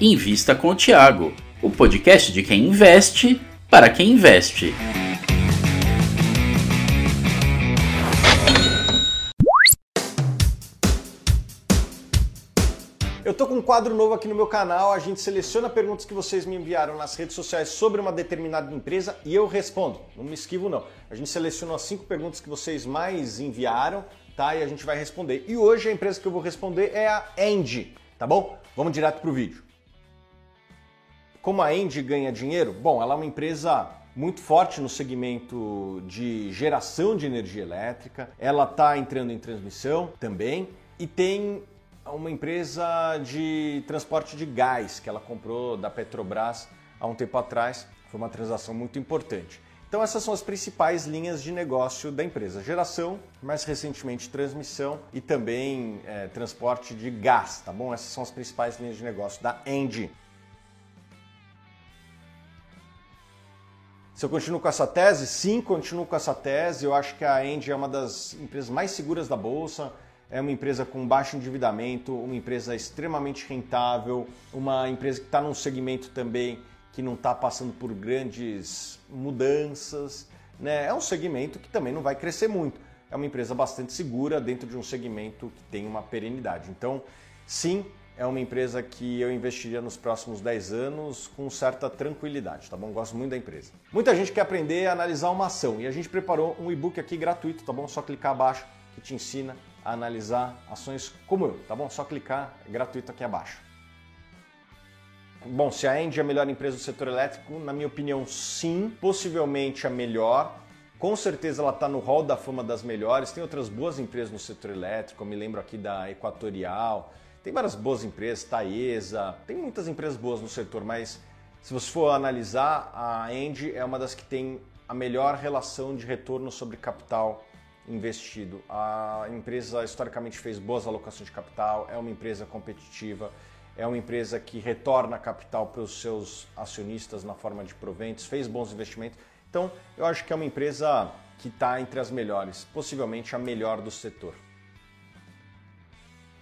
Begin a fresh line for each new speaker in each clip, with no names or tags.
Invista com o Tiago, o podcast de quem investe para quem investe.
Eu tô com um quadro novo aqui no meu canal, a gente seleciona perguntas que vocês me enviaram nas redes sociais sobre uma determinada empresa e eu respondo. Não me esquivo não. A gente seleciona as cinco perguntas que vocês mais enviaram, tá? E a gente vai responder. E hoje a empresa que eu vou responder é a Engie, tá bom? Vamos direto pro vídeo. Como a Engie ganha dinheiro? Bom, ela é uma empresa muito forte no segmento de geração de energia elétrica. Ela está entrando em transmissão também e tem uma empresa de transporte de gás que ela comprou da Petrobras há um tempo atrás. Foi uma transação muito importante. Então essas são as principais linhas de negócio da empresa: geração, mais recentemente transmissão e também é, transporte de gás, tá bom? Essas são as principais linhas de negócio da Engie. Se eu continuo com essa tese, sim, continuo com essa tese. Eu acho que a Engie é uma das empresas mais seguras da bolsa é uma empresa com baixo endividamento, uma empresa extremamente rentável, uma empresa que está num segmento também que não está passando por grandes mudanças. Né? É um segmento que também não vai crescer muito. É uma empresa bastante segura dentro de um segmento que tem uma perenidade. Então, sim, é uma empresa que eu investiria nos próximos 10 anos com certa tranquilidade, tá bom? Gosto muito da empresa. Muita gente quer aprender a analisar uma ação e a gente preparou um e-book aqui gratuito, tá bom? Só clicar abaixo que te ensina a analisar ações como eu, tá bom? Só clicar, é gratuito aqui abaixo. Bom, se a Engie é a melhor empresa do setor elétrico, na minha opinião, sim, possivelmente a melhor. Com certeza ela está no hall da fama das melhores. Tem outras boas empresas no setor elétrico, eu me lembro aqui da Equatorial. Tem várias boas empresas, Taesa, tem muitas empresas boas no setor, mas se você for analisar, a Engie é uma das que tem a melhor relação de retorno sobre capital investido. A empresa historicamente fez boas alocações de capital, é uma empresa competitiva, é uma empresa que retorna capital para os seus acionistas na forma de proventos, fez bons investimentos. Então, eu acho que é uma empresa que está entre as melhores, possivelmente a melhor do setor.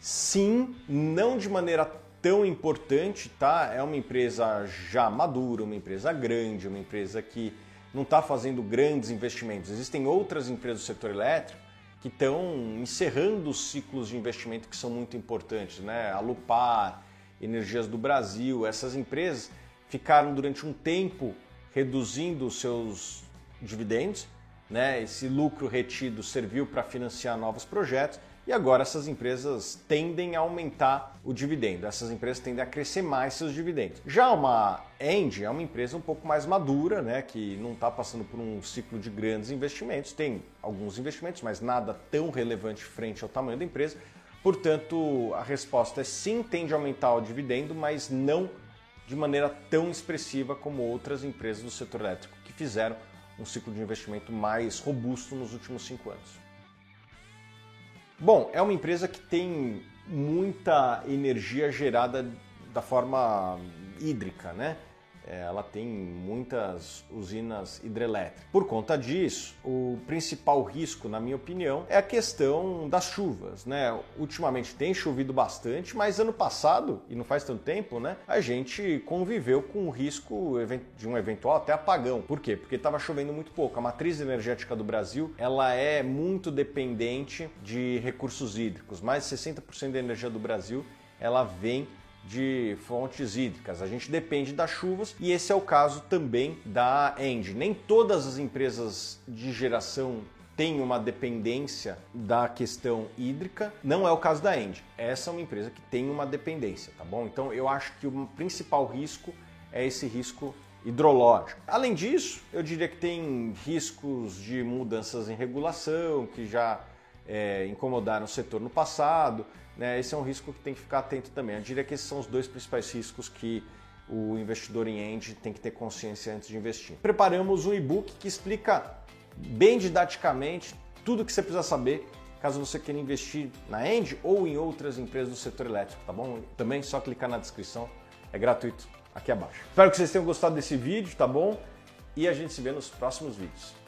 Sim, não de maneira tão importante, tá? É uma empresa já madura, uma empresa grande, uma empresa que não está fazendo grandes investimentos. Existem outras empresas do setor elétrico que estão encerrando os ciclos de investimento que são muito importantes, né? A Lupar, Energias do Brasil, essas empresas ficaram durante um tempo reduzindo os seus dividendos, né? Esse lucro retido serviu para financiar novos projetos e agora essas empresas tendem a aumentar o dividendo. Essas empresas tendem a crescer mais seus dividendos. Já uma End é uma empresa um pouco mais madura, né, que não está passando por um ciclo de grandes investimentos. Tem alguns investimentos, mas nada tão relevante frente ao tamanho da empresa. Portanto, a resposta é sim, tende a aumentar o dividendo, mas não de maneira tão expressiva como outras empresas do setor elétrico que fizeram um ciclo de investimento mais robusto nos últimos cinco anos. Bom, é uma empresa que tem muita energia gerada da forma hídrica, né? É, ela tem muitas usinas hidrelétricas. Por conta disso, o principal risco, na minha opinião, é a questão das chuvas. Né? Ultimamente tem chovido bastante, mas ano passado, e não faz tanto tempo, né, a gente conviveu com o risco de um eventual até apagão. Por quê? Porque estava chovendo muito pouco. A matriz energética do Brasil ela é muito dependente de recursos hídricos. Mais de 60% da energia do Brasil ela vem de fontes hídricas. A gente depende das chuvas e esse é o caso também da Engie. Nem todas as empresas de geração têm uma dependência da questão hídrica. Não é o caso da Engie. Essa é uma empresa que tem uma dependência, tá bom? Então eu acho que o principal risco é esse risco hidrológico. Além disso, eu diria que tem riscos de mudanças em regulação que já é, incomodaram o setor no passado. Né? Esse é um risco que tem que ficar atento também. Eu diria que esses são os dois principais riscos que o investidor em end tem que ter consciência antes de investir. Preparamos um e-book que explica bem didaticamente tudo o que você precisa saber caso você queira investir na End ou em outras empresas do setor elétrico, tá bom? Também só clicar na descrição, é gratuito aqui abaixo. Espero que vocês tenham gostado desse vídeo, tá bom? E a gente se vê nos próximos vídeos.